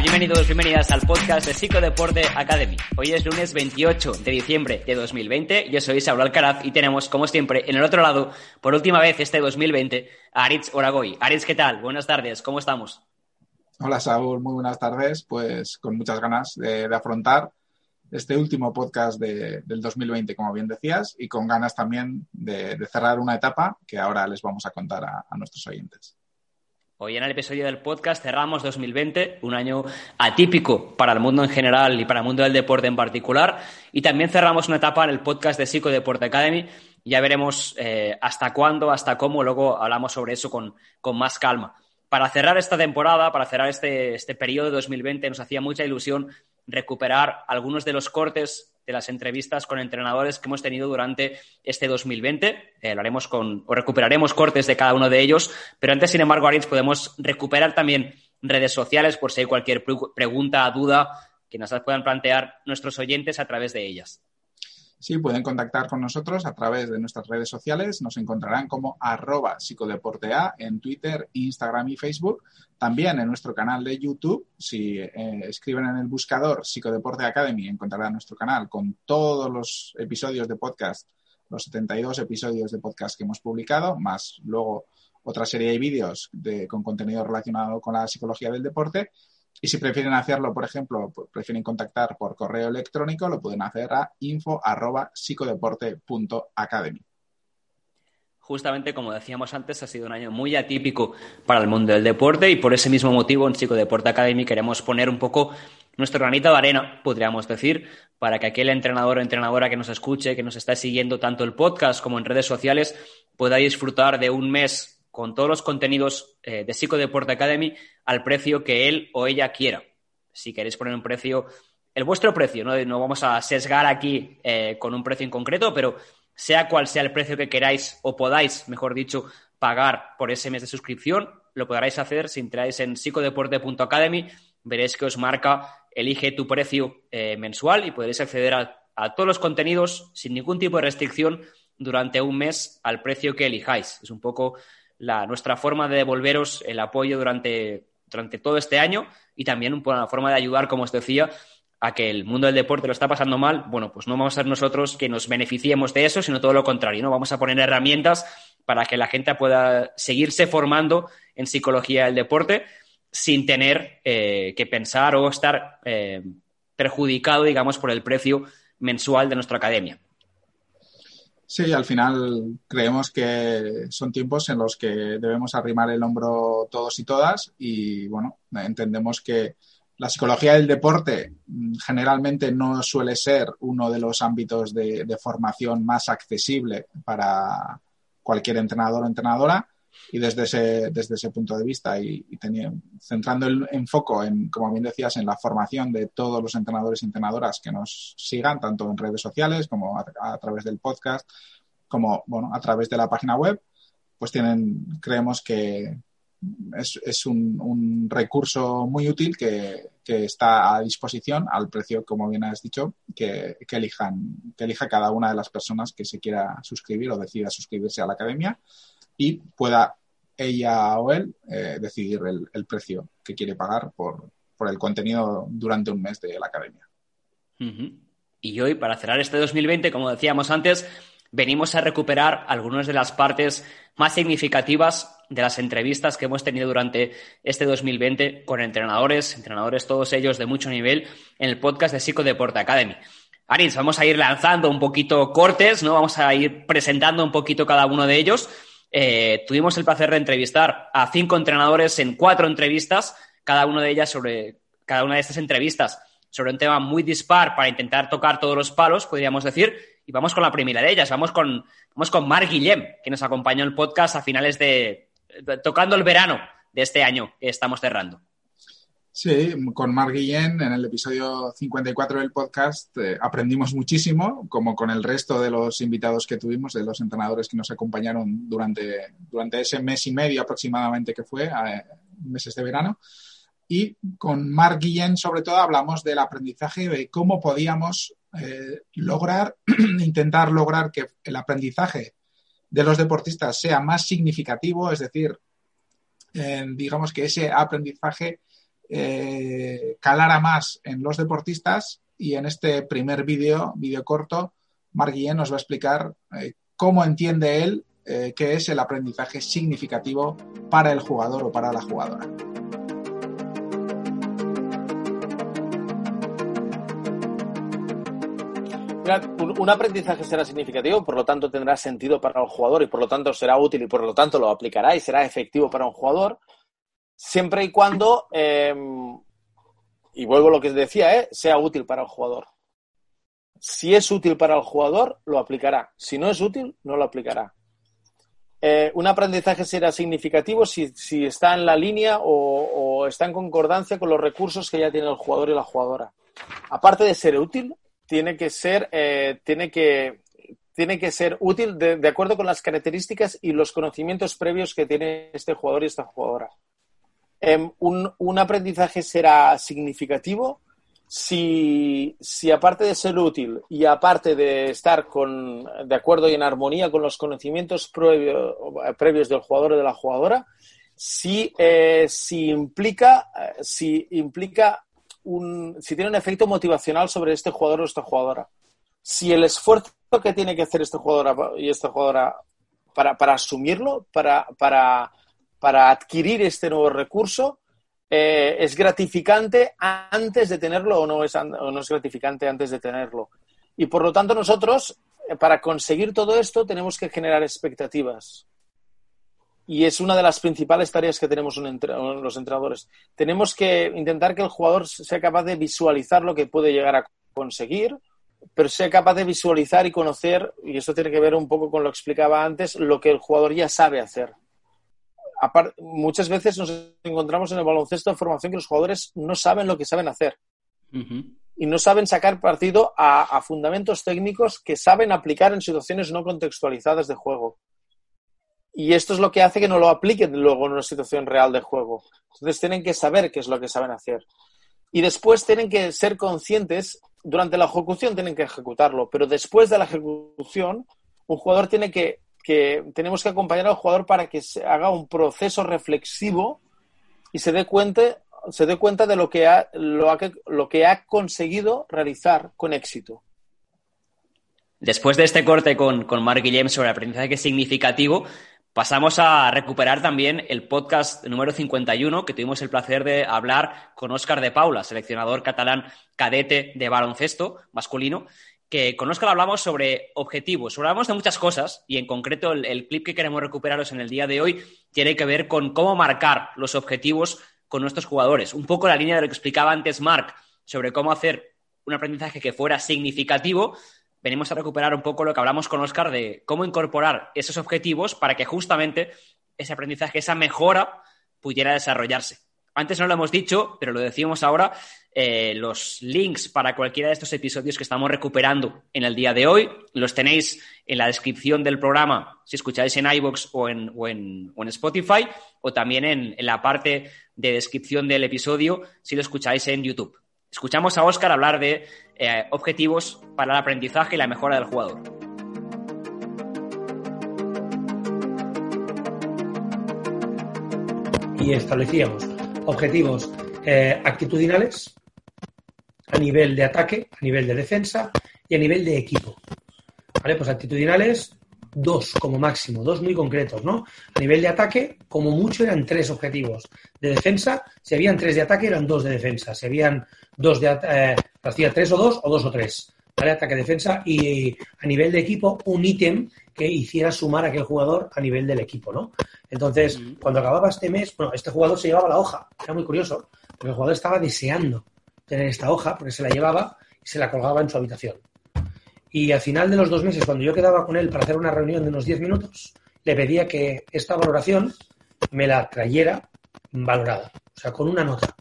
Bienvenidos, bienvenidas al podcast de Psicodeporte Academy. Hoy es lunes 28 de diciembre de 2020. Yo soy Saúl Alcaraz y tenemos, como siempre, en el otro lado, por última vez este 2020, a Aritz Oragoy. Aritz, ¿qué tal? Buenas tardes, ¿cómo estamos? Hola, Saúl, muy buenas tardes. Pues con muchas ganas de, afrontar este último podcast de, del 2020, como bien decías, y con ganas también de, cerrar una etapa que ahora les vamos a contar a nuestros oyentes. Hoy en el episodio del podcast cerramos 2020, un año atípico para el mundo en general y para el mundo del deporte en particular. Y también cerramos una etapa en el podcast de Psicodeporte Academy. Ya veremos eh, hasta cuándo, hasta cómo, luego hablamos sobre eso con, con, más calma. Para cerrar esta temporada, para cerrar este, este periodo de 2020, nos hacía mucha ilusión recuperar algunos de los cortes de las entrevistas con entrenadores que hemos tenido durante este 2020. Eh, lo haremos con, o recuperaremos cortes de cada uno de ellos, pero antes, sin embargo, Arins, podemos recuperar también redes sociales por si hay cualquier pregunta, duda que nos puedan plantear nuestros oyentes a través de ellas. Sí, pueden contactar con nosotros a través de nuestras redes sociales. Nos encontrarán como arroba psicodeportea en Twitter, Instagram y Facebook. También en nuestro canal de YouTube. Si eh, escriben en el buscador Psicodeporte Academy, encontrarán nuestro canal con todos los episodios de podcast, los 72 episodios de podcast que hemos publicado, más luego otra serie de vídeos de, con contenido relacionado con la psicología del deporte. Y si prefieren hacerlo, por ejemplo, prefieren contactar por correo electrónico, lo pueden hacer a info.psicodeporte.academy. Justamente, como decíamos antes, ha sido un año muy atípico para el mundo del deporte y por ese mismo motivo en Psicodeporte Academy queremos poner un poco nuestro granito de arena, podríamos decir, para que aquel entrenador o entrenadora que nos escuche, que nos está siguiendo tanto el podcast como en redes sociales, pueda disfrutar de un mes con todos los contenidos eh, de Psicodeporte Academy al precio que él o ella quiera. Si queréis poner un precio, el vuestro precio, no, no vamos a sesgar aquí eh, con un precio en concreto, pero sea cual sea el precio que queráis o podáis, mejor dicho, pagar por ese mes de suscripción, lo podréis hacer si entráis en psicodeporte.academy, veréis que os marca elige tu precio eh, mensual y podréis acceder a, a todos los contenidos sin ningún tipo de restricción durante un mes al precio que elijáis. Es un poco la, nuestra forma de devolveros el apoyo durante, durante todo este año y también una forma de ayudar, como os decía, a que el mundo del deporte lo está pasando mal, bueno, pues no vamos a ser nosotros que nos beneficiemos de eso, sino todo lo contrario, ¿no? Vamos a poner herramientas para que la gente pueda seguirse formando en psicología del deporte sin tener eh, que pensar o estar eh, perjudicado, digamos, por el precio mensual de nuestra academia. Sí, al final creemos que son tiempos en los que debemos arrimar el hombro todos y todas y bueno, entendemos que la psicología del deporte generalmente no suele ser uno de los ámbitos de, de formación más accesible para cualquier entrenador o entrenadora y desde ese, desde ese punto de vista y, tenía, centrando el enfoque en, como bien decías, en la formación de todos los entrenadores y entrenadoras que nos sigan, tanto en redes sociales como a, a través del podcast, como bueno, a través de la página web, pues tienen, creemos que es, es un, un, recurso muy útil que, que, está a disposición al precio, como bien has dicho, que, que, elijan, que elija cada una de las personas que se quiera suscribir o decida suscribirse a la academia y pueda ella o él eh, decidir el, precio que quiere pagar por, por, el contenido durante un mes de la academia. Y hoy, para cerrar este 2020, como decíamos antes, venimos a recuperar algunas de las partes más significativas de las entrevistas que hemos tenido durante este 2020 con entrenadores, entrenadores todos ellos de mucho nivel, en el podcast de Psicodeporte Academy. Aris, vamos a ir lanzando un poquito cortes, ¿no? Vamos a ir presentando un poquito cada uno de ellos. Eh, tuvimos el placer de entrevistar a cinco entrenadores en cuatro entrevistas, cada una de ellas sobre cada una de estas entrevistas sobre un tema muy dispar para intentar tocar todos los palos, podríamos decir, y vamos con la primera de ellas, vamos con, vamos con Marc Guillem, que nos acompañó en el podcast a finales de, tocando el verano de este año que estamos cerrando. Sí, con Marc Guillén en el episodio 54 del podcast eh, aprendimos muchísimo, como con el resto de los invitados que tuvimos, de los entrenadores que nos acompañaron durante, durante ese mes y medio aproximadamente que fue, eh, meses de verano. Y con Marc Guillén, sobre todo, hablamos del aprendizaje, de cómo podíamos eh, lograr, intentar lograr que el aprendizaje de los deportistas sea más significativo, es decir, digamos que ese aprendizaje eh, calara más en los deportistas y en este primer vídeo, vídeo corto, Marc nos va a explicar eh, cómo entiende él eh, qué es el aprendizaje significativo para el jugador o para la jugadora. Un aprendizaje será significativo, por lo tanto tendrá sentido para el jugador y por lo tanto será útil y por lo tanto lo aplicará y será efectivo para un jugador siempre y cuando, em, y vuelvo a lo que decía, ¿eh? sea útil para el jugador. Si es útil para el jugador, lo aplicará. Si no es útil, no lo aplicará. Eh, un aprendizaje será significativo si, está en la línea o, está en concordancia con los recursos que ya tiene el jugador y la jugadora. Aparte de ser útil, tiene que ser, eh, tiene que, tiene que ser útil de, acuerdo con las características y los conocimientos previos que tiene este jugador y esta jugadora. Em, un, aprendizaje será significativo si, aparte de ser útil y aparte de estar con, de acuerdo y en armonía con los conocimientos previos del jugador o de la jugadora, si, eh, si implica, si implica un, si tiene un efecto motivacional sobre este jugador o esta jugadora. Si el esfuerzo que tiene que hacer este jugador y esta jugadora para, para asumirlo, para, para para adquirir este nuevo recurso eh, es gratificante antes de tenerlo o no, es, no es gratificante antes de tenerlo. Y por lo tanto nosotros, eh, para conseguir todo esto, tenemos que generar expectativas. Y es una de las principales tareas que tenemos los entrenadores. Tenemos que intentar que el jugador sea capaz de visualizar lo que puede llegar a conseguir, pero sea capaz de visualizar y conocer, y esto tiene que ver un poco con lo que explicaba antes, lo que el jugador ya sabe hacer muchas veces nos encontramos en el baloncesto de formación que los jugadores no saben lo que saben hacer. Y no saben sacar partido a, fundamentos técnicos que saben aplicar en situaciones no contextualizadas de juego. Y esto es lo que hace que no lo apliquen luego en una situación real de juego. Entonces tienen que saber qué es lo que saben hacer. Y después tienen que ser conscientes, durante la ejecución tienen que ejecutarlo, pero después de la ejecución, un jugador tiene que que tenemos que acompañar al jugador para que se haga un proceso reflexivo y se dé cuenta, se dé cuenta de lo que, ha, lo, lo que ha conseguido realizar con éxito. Después de este corte con, con Mark Guillem sobre aprendizaje significativo, pasamos a recuperar también el podcast número 51 que tuvimos el placer de hablar con Óscar de Paula, seleccionador catalán cadete de baloncesto masculino, que con Oscar hablamos sobre objetivos, hablamos de muchas cosas y en concreto el, clip que queremos recuperaros en el día de hoy tiene que ver con cómo marcar los objetivos con nuestros jugadores. Un poco la línea de lo que explicaba antes Mark sobre cómo hacer un aprendizaje que fuera significativo. Venimos a recuperar un poco lo que hablamos con Oscar de cómo incorporar esos objetivos para que justamente ese aprendizaje, esa mejora pudiera desarrollarse. Antes no lo hemos dicho, pero lo decimos ahora, eh, los links para cualquiera de estos episodios que estamos recuperando en el día de hoy los tenéis en la descripción del programa si escucháis en iVoox o en, o en, Spotify o también en, la parte de descripción del episodio si lo escucháis en YouTube. Escuchamos a Oscar hablar de eh, objetivos para el aprendizaje y la mejora del jugador. Y establecíamos objetivos eh, actitudinales a nivel de ataque, a nivel de defensa y a nivel de equipo. ¿Vale? Pues actitudinales, dos como máximo, dos muy concretos, ¿no? A nivel de ataque, como mucho eran tres objetivos. De defensa, si habían tres de ataque, eran dos de defensa. Si habían dos de eh, hacía tres o dos o dos o tres. ¿Vale? Ataque, defensa y a nivel de equipo, un ítem que hiciera sumar a aquel jugador a nivel del equipo, ¿no? Entonces, cuando acababa este mes, bueno, este jugador se llevaba la hoja. Era muy curioso, porque el jugador estaba deseando tener esta hoja, porque se la llevaba y se la colgaba en su habitación. Y al final de los dos meses, cuando yo quedaba con él para hacer una reunión de unos 10 minutos, le pedía que esta valoración me la trayera valorada, o sea, con una nota.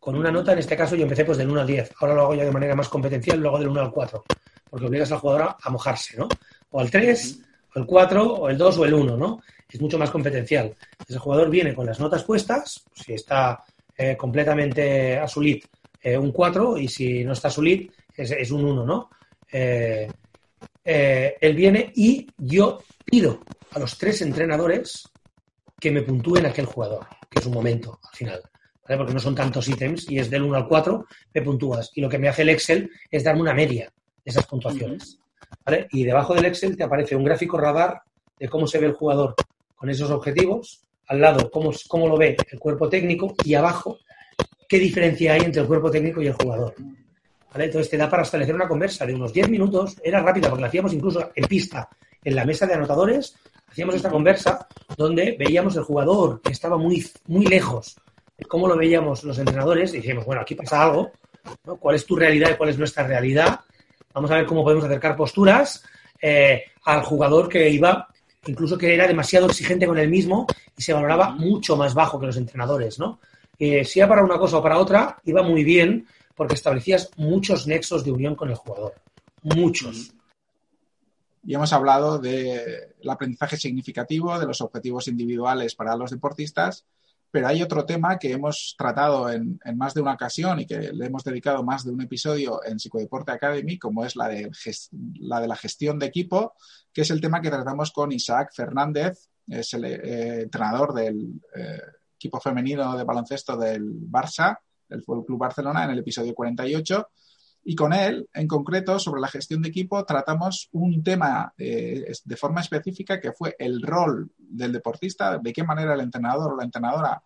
Con una nota, en este caso, yo empecé pues del 1 al 10. Ahora lo hago ya de manera más competencial, luego del 1 al 4, porque obligas al jugador a mojarse, ¿no? O al 3, el 4, o el 2 o el 1, ¿no? Es mucho más competencial. El jugador viene con las notas puestas, si está eh, completamente a su lead, eh, un 4, y si no está a su lead, es, un 1, ¿no? Eh, él viene y yo pido a los tres entrenadores que me puntúen aquel jugador, que es un momento al final. Porque no son tantos ítems y es del 1 al 4, me puntúas. Y lo que me hace el Excel es darme una media de esas puntuaciones. Y debajo del Excel te aparece un gráfico radar de cómo se ve el jugador con esos objetivos, al lado cómo, cómo lo ve el cuerpo técnico y abajo qué diferencia hay entre el cuerpo técnico y el jugador. Entonces te da para establecer una conversa de unos 10 minutos, era rápida porque la hacíamos incluso en pista, en la mesa de anotadores, hacíamos esta conversa donde veíamos el jugador que estaba muy, muy lejos, cómo lo veíamos los entrenadores, y decíamos, bueno, aquí pasa algo, ¿Cuál es tu realidad y cuál es nuestra realidad? Vamos a ver cómo podemos acercar posturas eh, al jugador que iba, incluso que era demasiado exigente con él mismo y se valoraba mucho más bajo que los entrenadores, ¿no? Eh, si era para una cosa o para otra, iba muy bien porque establecías muchos nexos de unión con el jugador. Muchos. Y hemos hablado del aprendizaje significativo, de los objetivos individuales para los deportistas pero hay otro tema que hemos tratado en, más de una ocasión y que le hemos dedicado más de un episodio en Psicodeporte Academy, como es la de, la, gestión de equipo, que es el tema que tratamos con Isaac Fernández, es el eh, entrenador del eh, equipo femenino de baloncesto del Barça, del Club Barcelona, en el episodio 48 y con él, en concreto, sobre la gestión de equipo, tratamos un tema eh, de forma específica que fue el rol del deportista, de qué manera el entrenador o la entrenadora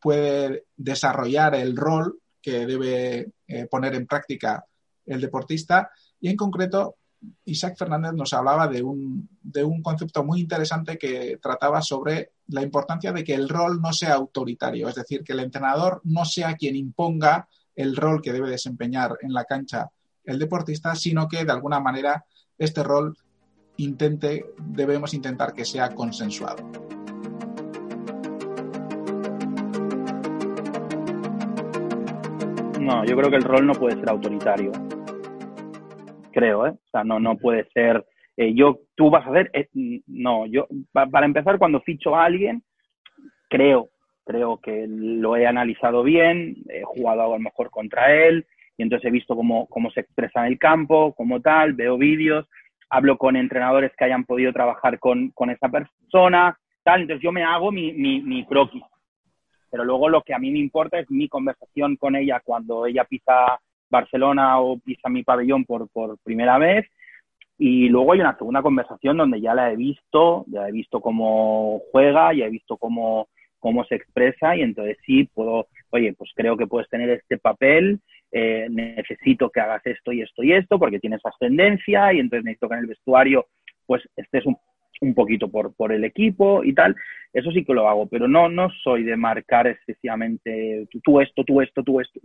puede desarrollar el rol que debe eh, poner en práctica el deportista. Y en concreto, Isaac Fernández nos hablaba de un, de un concepto muy interesante que trataba sobre la importancia de que el rol no sea autoritario, es decir, que el entrenador no sea quien imponga el rol que debe desempeñar en la cancha el deportista, sino que de alguna manera este rol intente, debemos intentar que sea consensuado. No, yo creo que el rol no puede ser autoritario. Creo, ¿eh? O sea, no, no puede ser. Eh, yo, tú vas a hacer. Eh, no, yo, para empezar, cuando ficho a alguien, creo creo que lo he analizado bien, he jugado a lo mejor contra él y entonces he visto cómo, cómo se expresa en el campo, como tal, veo vídeos, hablo con entrenadores que hayan podido trabajar con, con esa persona, tal, entonces yo me hago mi, mi, mi croquis. Pero luego lo que a mí me importa es mi conversación con ella cuando ella pisa Barcelona o pisa mi pabellón por, por primera vez. Y luego hay una segunda conversación donde ya la he visto, ya he visto cómo juega, ya he visto cómo, cómo se expresa y entonces sí puedo, oye, pues creo que puedes tener este papel, eh, necesito que hagas esto y esto y esto porque tienes ascendencia y entonces necesito que en el vestuario pues estés un, un poquito por, por el equipo y tal, eso sí que lo hago, pero no, no soy de marcar excesivamente tú, esto, tú esto, tú esto.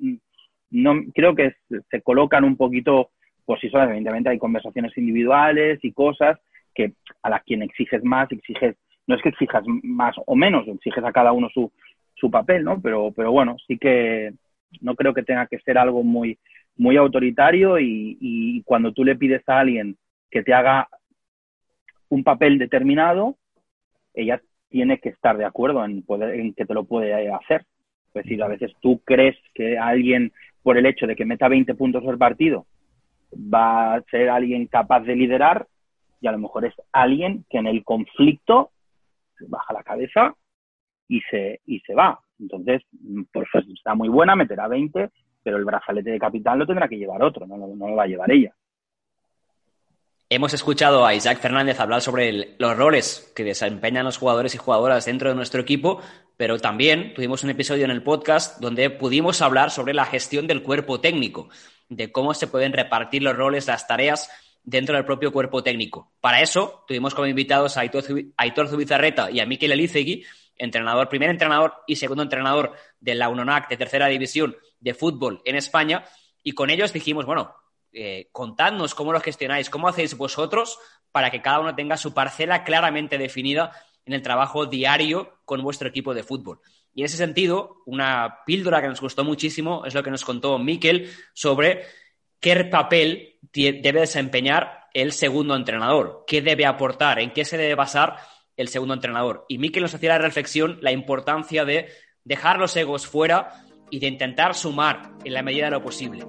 No, creo que se colocan un poquito por sí solas, evidentemente hay conversaciones individuales y cosas que a las quien exiges más, exiges no es que exijas más o menos, exiges a cada uno su, su papel, ¿no? Pero, pero bueno, sí que no creo que tenga que ser algo muy, muy autoritario y, y cuando tú le pides a alguien que te haga un papel determinado, ella tiene que estar de acuerdo en, poder, en que te lo puede hacer. Es decir, a veces tú crees que alguien, por el hecho de que meta 20 puntos el partido, va a ser alguien capaz de liderar y a lo mejor es alguien que en el conflicto baja la cabeza y se, y se va. Entonces, pues está muy buena, meterá 20, pero el brazalete de capitán lo tendrá que llevar otro, no, no, lo va a llevar ella. Hemos escuchado a Isaac Fernández hablar sobre los roles que desempeñan los jugadores y jugadoras dentro de nuestro equipo, pero también tuvimos un episodio en el podcast donde pudimos hablar sobre la gestión del cuerpo técnico, de cómo se pueden repartir los roles, las tareas dentro del propio cuerpo técnico. Para eso tuvimos como invitados a Aitor Zubizarreta y a Miquel Elizegui, entrenador, primer entrenador y segundo entrenador de la UNONAC de tercera división de fútbol en España y con ellos dijimos, bueno, eh, contadnos cómo lo gestionáis, cómo hacéis vosotros para que cada uno tenga su parcela claramente definida en el trabajo diario con vuestro equipo de fútbol. Y en ese sentido, una píldora que nos gustó muchísimo es lo que nos contó Miquel sobre qué papel debe desempeñar el segundo entrenador, qué debe aportar, en qué se debe basar el segundo entrenador. Y Miquel nos hacía la reflexión la importancia de dejar los egos fuera y de intentar sumar en la medida de lo posible.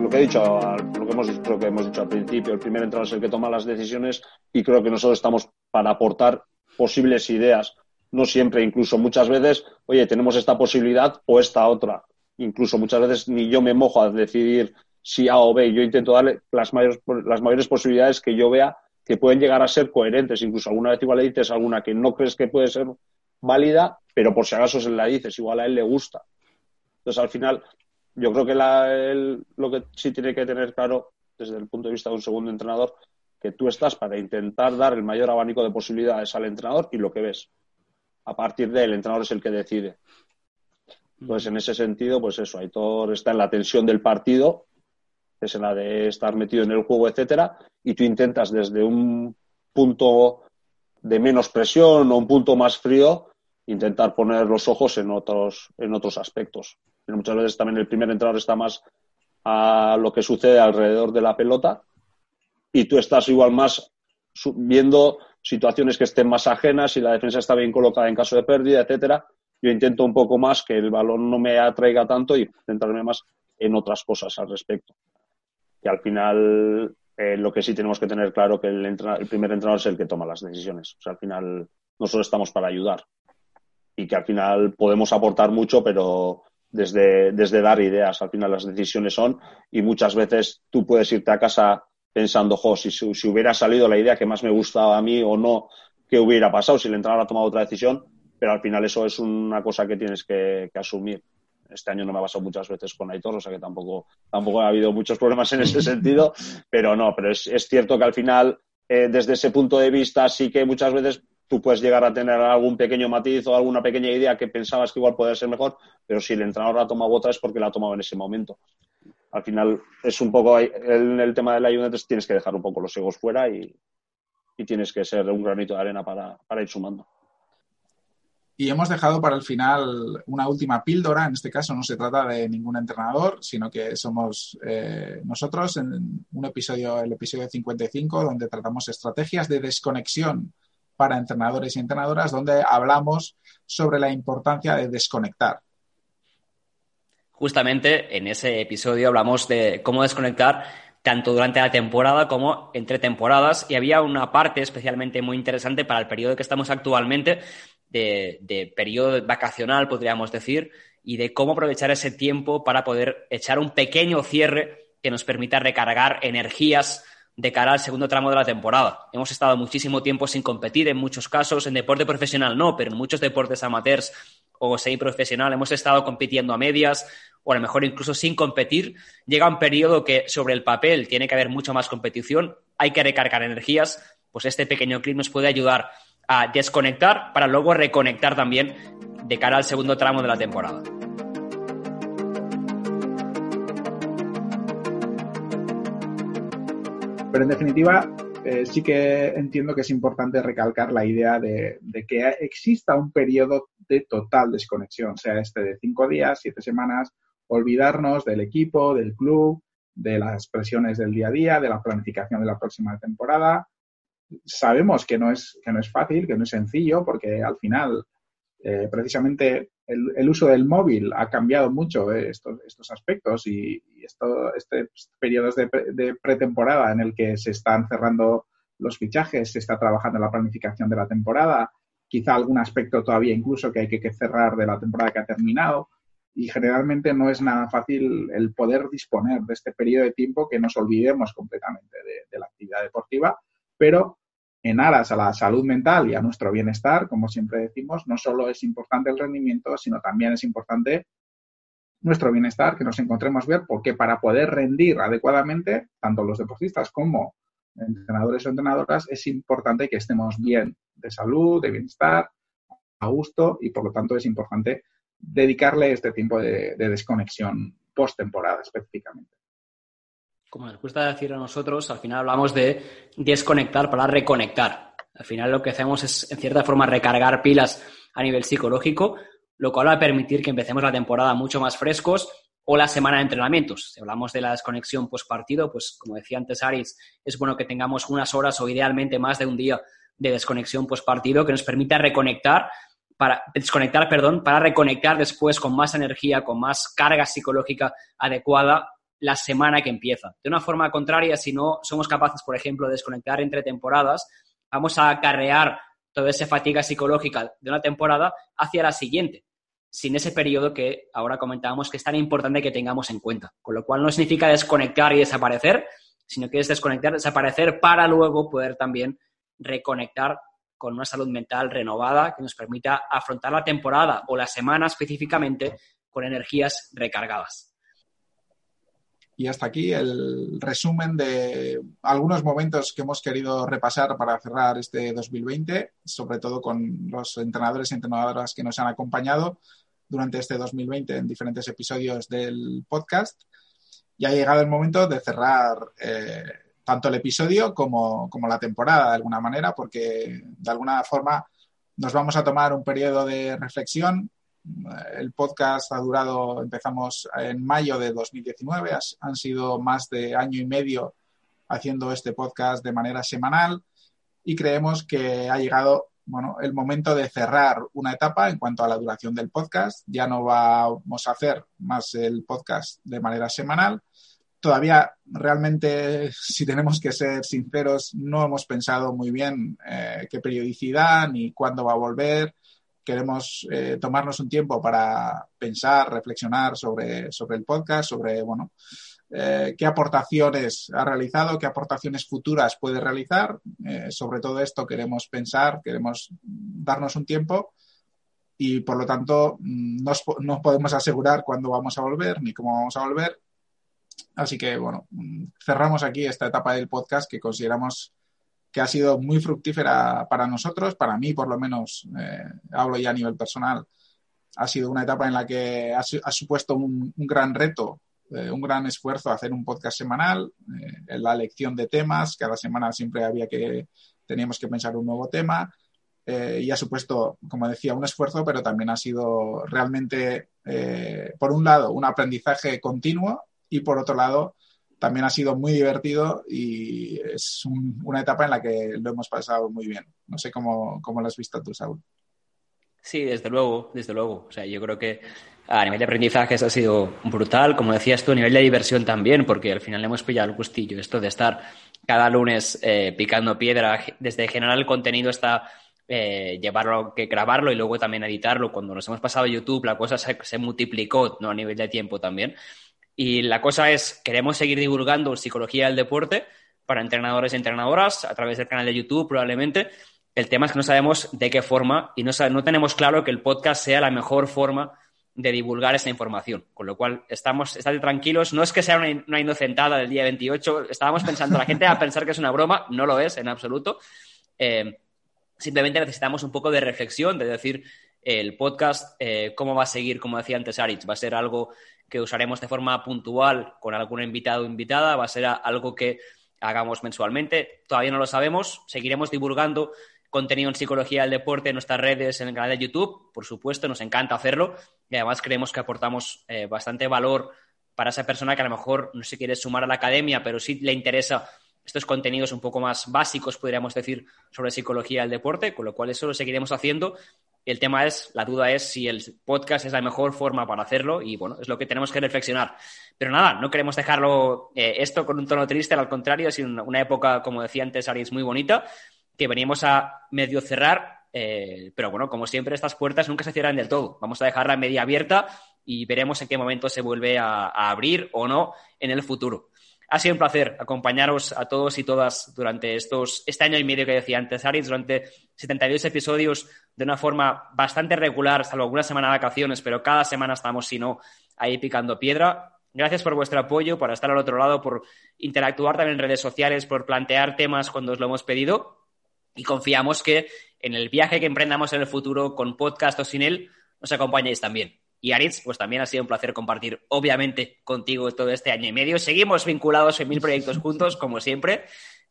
Lo que he dicho, lo que hemos, lo que hemos dicho al principio, el primer entrenador es el que toma las decisiones y creo que nosotros estamos para aportar posibles ideas, no siempre, incluso muchas veces, oye, tenemos esta posibilidad o esta otra. Incluso muchas veces ni yo me mojo a decidir si A o B. Yo intento darle las mayores, las mayores posibilidades que yo vea que pueden llegar a ser coherentes. Incluso alguna vez igual le dices alguna que no crees que puede ser válida, pero por si acaso se la dices, igual a él le gusta. Entonces, al final, yo creo que lo que sí tiene que tener claro desde el punto de vista de un segundo entrenador, que tú estás para intentar dar el mayor abanico de posibilidades al entrenador y lo que ves. A partir de el entrenador es el que decide. Entonces, en ese sentido, pues eso, Aitor está en la tensión del partido es en la de estar metido en el juego, etcétera, y tú intentas desde un punto de menos presión o un punto más frío intentar poner los ojos en otros, en otros aspectos. Pero muchas veces también el primer entrenador está más a lo que sucede alrededor de la pelota y tú estás igual más viendo situaciones que estén más ajenas, si la defensa está bien colocada en caso de pérdida, etcétera. Yo intento un poco más que el balón no me atraiga tanto y centrarme más en otras cosas al respecto que al final eh, lo que sí tenemos que tener claro que el, el, primer entrenador es el que toma las decisiones. O sea, al final nosotros estamos para ayudar y que al final podemos aportar mucho, pero desde, desde dar ideas, al final las decisiones son y muchas veces tú puedes irte a casa pensando, jo, si, si hubiera salido la idea que más me gustaba a mí o no, ¿qué hubiera pasado si el entrenador ha tomado otra decisión? Pero al final eso es una cosa que tienes que asumir este año no me ha pasado muchas veces con Aitor, o sea que tampoco, tampoco ha habido muchos problemas en ese sentido, pero no, pero es, cierto que al final, eh, desde ese punto de vista, sí que muchas veces tú puedes llegar a tener algún pequeño matiz o alguna pequeña idea que pensabas que igual podía ser mejor, pero si el entrenador ha tomado otra es porque la ha tomado en ese momento. Al final es un poco, en el tema de la Juventus tienes que dejar un poco los egos fuera y, tienes que ser un granito de arena para ir sumando. Y hemos dejado para el final una última píldora. En este caso no se trata de ningún entrenador, sino que somos eh, nosotros en un episodio, el episodio 55, donde tratamos estrategias de desconexión para entrenadores y entrenadoras, donde hablamos sobre la importancia de desconectar. Justamente en ese episodio hablamos de cómo desconectar tanto durante la temporada como entre temporadas y había una parte especialmente muy interesante para el periodo que estamos actualmente de, periodo vacacional, podríamos decir, y de cómo aprovechar ese tiempo para poder echar un pequeño cierre que nos permita recargar energías de cara al segundo tramo de la temporada. Hemos estado muchísimo tiempo sin competir, en muchos casos, en deporte profesional no, pero en muchos deportes amateurs o semiprofesional hemos estado compitiendo a medias o a lo mejor incluso sin competir. Llega un periodo que sobre el papel tiene que haber mucha más competición, hay que recargar energías, pues este pequeño clip nos puede ayudar a desconectar para luego reconectar también de cara al segundo tramo de la temporada. Pero en definitiva, eh, sí que entiendo que es importante recalcar la idea de, que exista un periodo total desconexión, sea este de cinco días, siete semanas, olvidarnos del equipo, del club, de las presiones del día a día, de la planificación de la próxima temporada, sabemos que no es, que no es fácil, que no es sencillo, porque al final, eh, precisamente, el, uso del móvil ha cambiado mucho eh, estos, estos aspectos y, esto, este periodo de, de, pretemporada en el que se están cerrando los fichajes, se está trabajando la planificación de la temporada, quizá algún aspecto todavía incluso que hay que cerrar de la temporada que ha terminado. Y generalmente no es nada fácil el poder disponer de este periodo de tiempo que nos olvidemos completamente de, de la actividad deportiva, pero en aras a la salud mental y a nuestro bienestar, como siempre decimos, no solo es importante el rendimiento, sino también es importante nuestro bienestar, que nos encontremos bien, porque para poder rendir adecuadamente, tanto los deportistas como entrenadores o entrenadoras, es importante que estemos bien de salud, de bienestar, a gusto y por lo tanto es importante dedicarle este tiempo de, desconexión post-temporada específicamente. Como nos gusta decir a nosotros, al final hablamos de desconectar para reconectar. Al final lo que hacemos es, en cierta forma, recargar pilas a nivel psicológico, lo cual va a permitir que empecemos la temporada mucho más frescos o la semana de entrenamientos. Si hablamos de la desconexión post partido, pues como decía antes Aris, es bueno que tengamos unas horas o idealmente más de un día de desconexión post partido que nos permita reconectar para desconectar, perdón, para reconectar después con más energía, con más carga psicológica adecuada la semana que empieza. De una forma contraria, si no somos capaces, por ejemplo, de desconectar entre temporadas, vamos a acarrear toda esa fatiga psicológica de una temporada hacia la siguiente sin ese periodo que ahora comentábamos que es tan importante que tengamos en cuenta. Con lo cual no significa desconectar y desaparecer, sino que es desconectar, desaparecer para luego poder también reconectar con una salud mental renovada que nos permita afrontar la temporada o la semana específicamente con energías recargadas. Y hasta aquí el resumen de algunos momentos que hemos querido repasar para cerrar este 2020, sobre todo con los entrenadores y entrenadoras que nos han acompañado durante este 2020 en diferentes episodios del podcast. Y ha llegado el momento de cerrar eh, tanto el episodio como, como, la temporada de alguna manera, porque de alguna forma nos vamos a tomar un periodo de reflexión. El podcast ha durado, empezamos en mayo de 2019, han sido más de año y medio haciendo este podcast de manera semanal y creemos que ha llegado bueno, el momento de cerrar una etapa en cuanto a la duración del podcast. Ya no vamos a hacer más el podcast de manera semanal. Todavía realmente, si tenemos que ser sinceros, no hemos pensado muy bien eh, qué periodicidad ni cuándo va a volver. Queremos eh, tomarnos un tiempo para pensar, reflexionar sobre, sobre el podcast, sobre, bueno, eh, qué aportaciones ha realizado, qué aportaciones futuras puede realizar. Eh, sobre todo esto queremos pensar, queremos darnos un tiempo y por lo tanto mm, no, podemos asegurar cuándo vamos a volver ni cómo vamos a volver. Así que bueno, cerramos aquí esta etapa del podcast que consideramos que ha sido muy fructífera para nosotros, para mí por lo menos, eh, hablo ya a nivel personal, ha sido una etapa en la que ha, supuesto un, gran reto eh, un gran esfuerzo hacer un podcast semanal, eh, la elección de temas, cada semana siempre había que, teníamos que pensar un nuevo tema. Y ha supuesto, como decía, un esfuerzo, pero también ha sido realmente, por un lado, un aprendizaje continuo y por otro lado, también ha sido muy divertido y es una etapa en la que lo hemos pasado muy bien. No sé cómo, cómo lo has visto tú, Saúl. Sí, desde luego, desde luego. O sea, yo creo que a nivel de aprendizaje ha sido brutal, como decías tú, a nivel de diversión también, porque al final le hemos pillado el gustillo. Esto de estar cada lunes eh, picando piedra, desde generar el contenido hasta eh, llevarlo, que grabarlo y luego también editarlo. Cuando nos hemos pasado a YouTube, la cosa se, multiplicó ¿no? a nivel de tiempo también. Y la cosa es, queremos seguir divulgando psicología del deporte para entrenadores y entrenadoras a través del canal de YouTube probablemente. El tema es que no sabemos de qué forma y no, no tenemos claro que el podcast sea la mejor forma de divulgar esa información. Con lo cual, estamos, estate tranquilos. No es que sea una, inocentada del día 28. Estábamos pensando, la gente va a pensar que es una broma. No lo es en absoluto. Eh, simplemente necesitamos un poco de reflexión, de decir, el podcast, eh, cómo va a seguir, como decía antes Aritz, va a ser algo que usaremos de forma puntual con algún invitado o invitada, va a ser algo que hagamos mensualmente. Todavía no lo sabemos. Seguiremos divulgando contenido en psicología del deporte en nuestras redes, en el canal de YouTube, por supuesto, nos encanta hacerlo y además creemos que aportamos eh, bastante valor para esa persona que a lo mejor no se quiere sumar a la academia, pero sí le interesa estos contenidos un poco más básicos, podríamos decir, sobre psicología del deporte, con lo cual eso lo seguiremos haciendo. El tema es, la duda es si el podcast es la mejor forma para hacerlo y bueno, es lo que tenemos que reflexionar. Pero nada, no queremos dejarlo eh, esto con un tono triste, al contrario, es una, época, como decía antes, Aris, muy bonita que venimos a medio cerrar, eh, pero bueno, como siempre, estas puertas nunca se cierran del todo. Vamos a dejarla media abierta y veremos en qué momento se vuelve a, abrir o no en el futuro. Ha sido un placer acompañaros a todos y todas durante estos, este año y medio que decía antes, Aris, durante 72 episodios de una forma bastante regular, salvo alguna semana de vacaciones, pero cada semana estamos, si no, ahí picando piedra. Gracias por vuestro apoyo, por estar al otro lado, por interactuar también en redes sociales, por plantear temas cuando os lo hemos pedido y confiamos que en el viaje que emprendamos en el futuro con podcast o sin él, nos acompañéis también. Y Aritz, pues también ha sido un placer compartir, obviamente, contigo todo este año y medio. Seguimos vinculados en mil proyectos juntos, como siempre,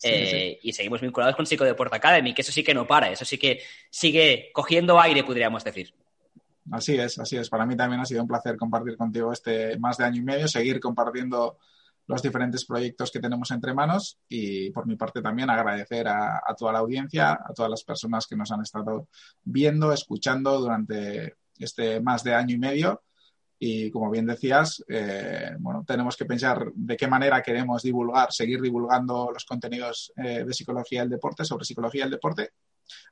eh, y seguimos vinculados con Psicodeport Academy, que eso sí que no para, eso sí que sigue cogiendo aire, podríamos decir. Así es, así es. Para mí también ha sido un placer compartir contigo este más de año y medio, seguir compartiendo los diferentes proyectos que tenemos entre manos y por mi parte también agradecer a, toda la audiencia, a todas las personas que nos han estado viendo, escuchando durante este más de año y medio. Y como bien decías, eh, bueno, tenemos que pensar de qué manera queremos divulgar, seguir divulgando los contenidos eh, de psicología del deporte, sobre psicología del deporte.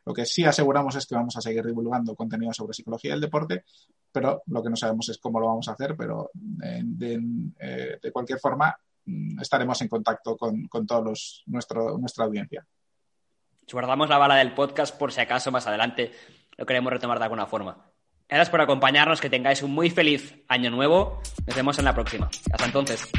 Lo que sí aseguramos es que vamos a seguir divulgando contenido sobre psicología del deporte, pero lo que no sabemos es cómo lo vamos a hacer, pero eh, de, cualquier forma mm, estaremos en contacto con, con todos nuestra audiencia. Guardamos la bala del podcast por si acaso más adelante lo queremos retomar de alguna forma. Gracias por acompañarnos, que tengáis un muy feliz año nuevo. Nos vemos en la próxima. Hasta entonces.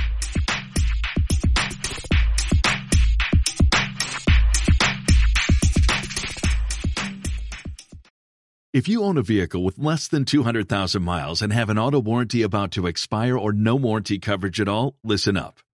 If you own a vehicle with less than 200,000 miles and have an auto warranty about to expire or no warranty coverage at all, listen up.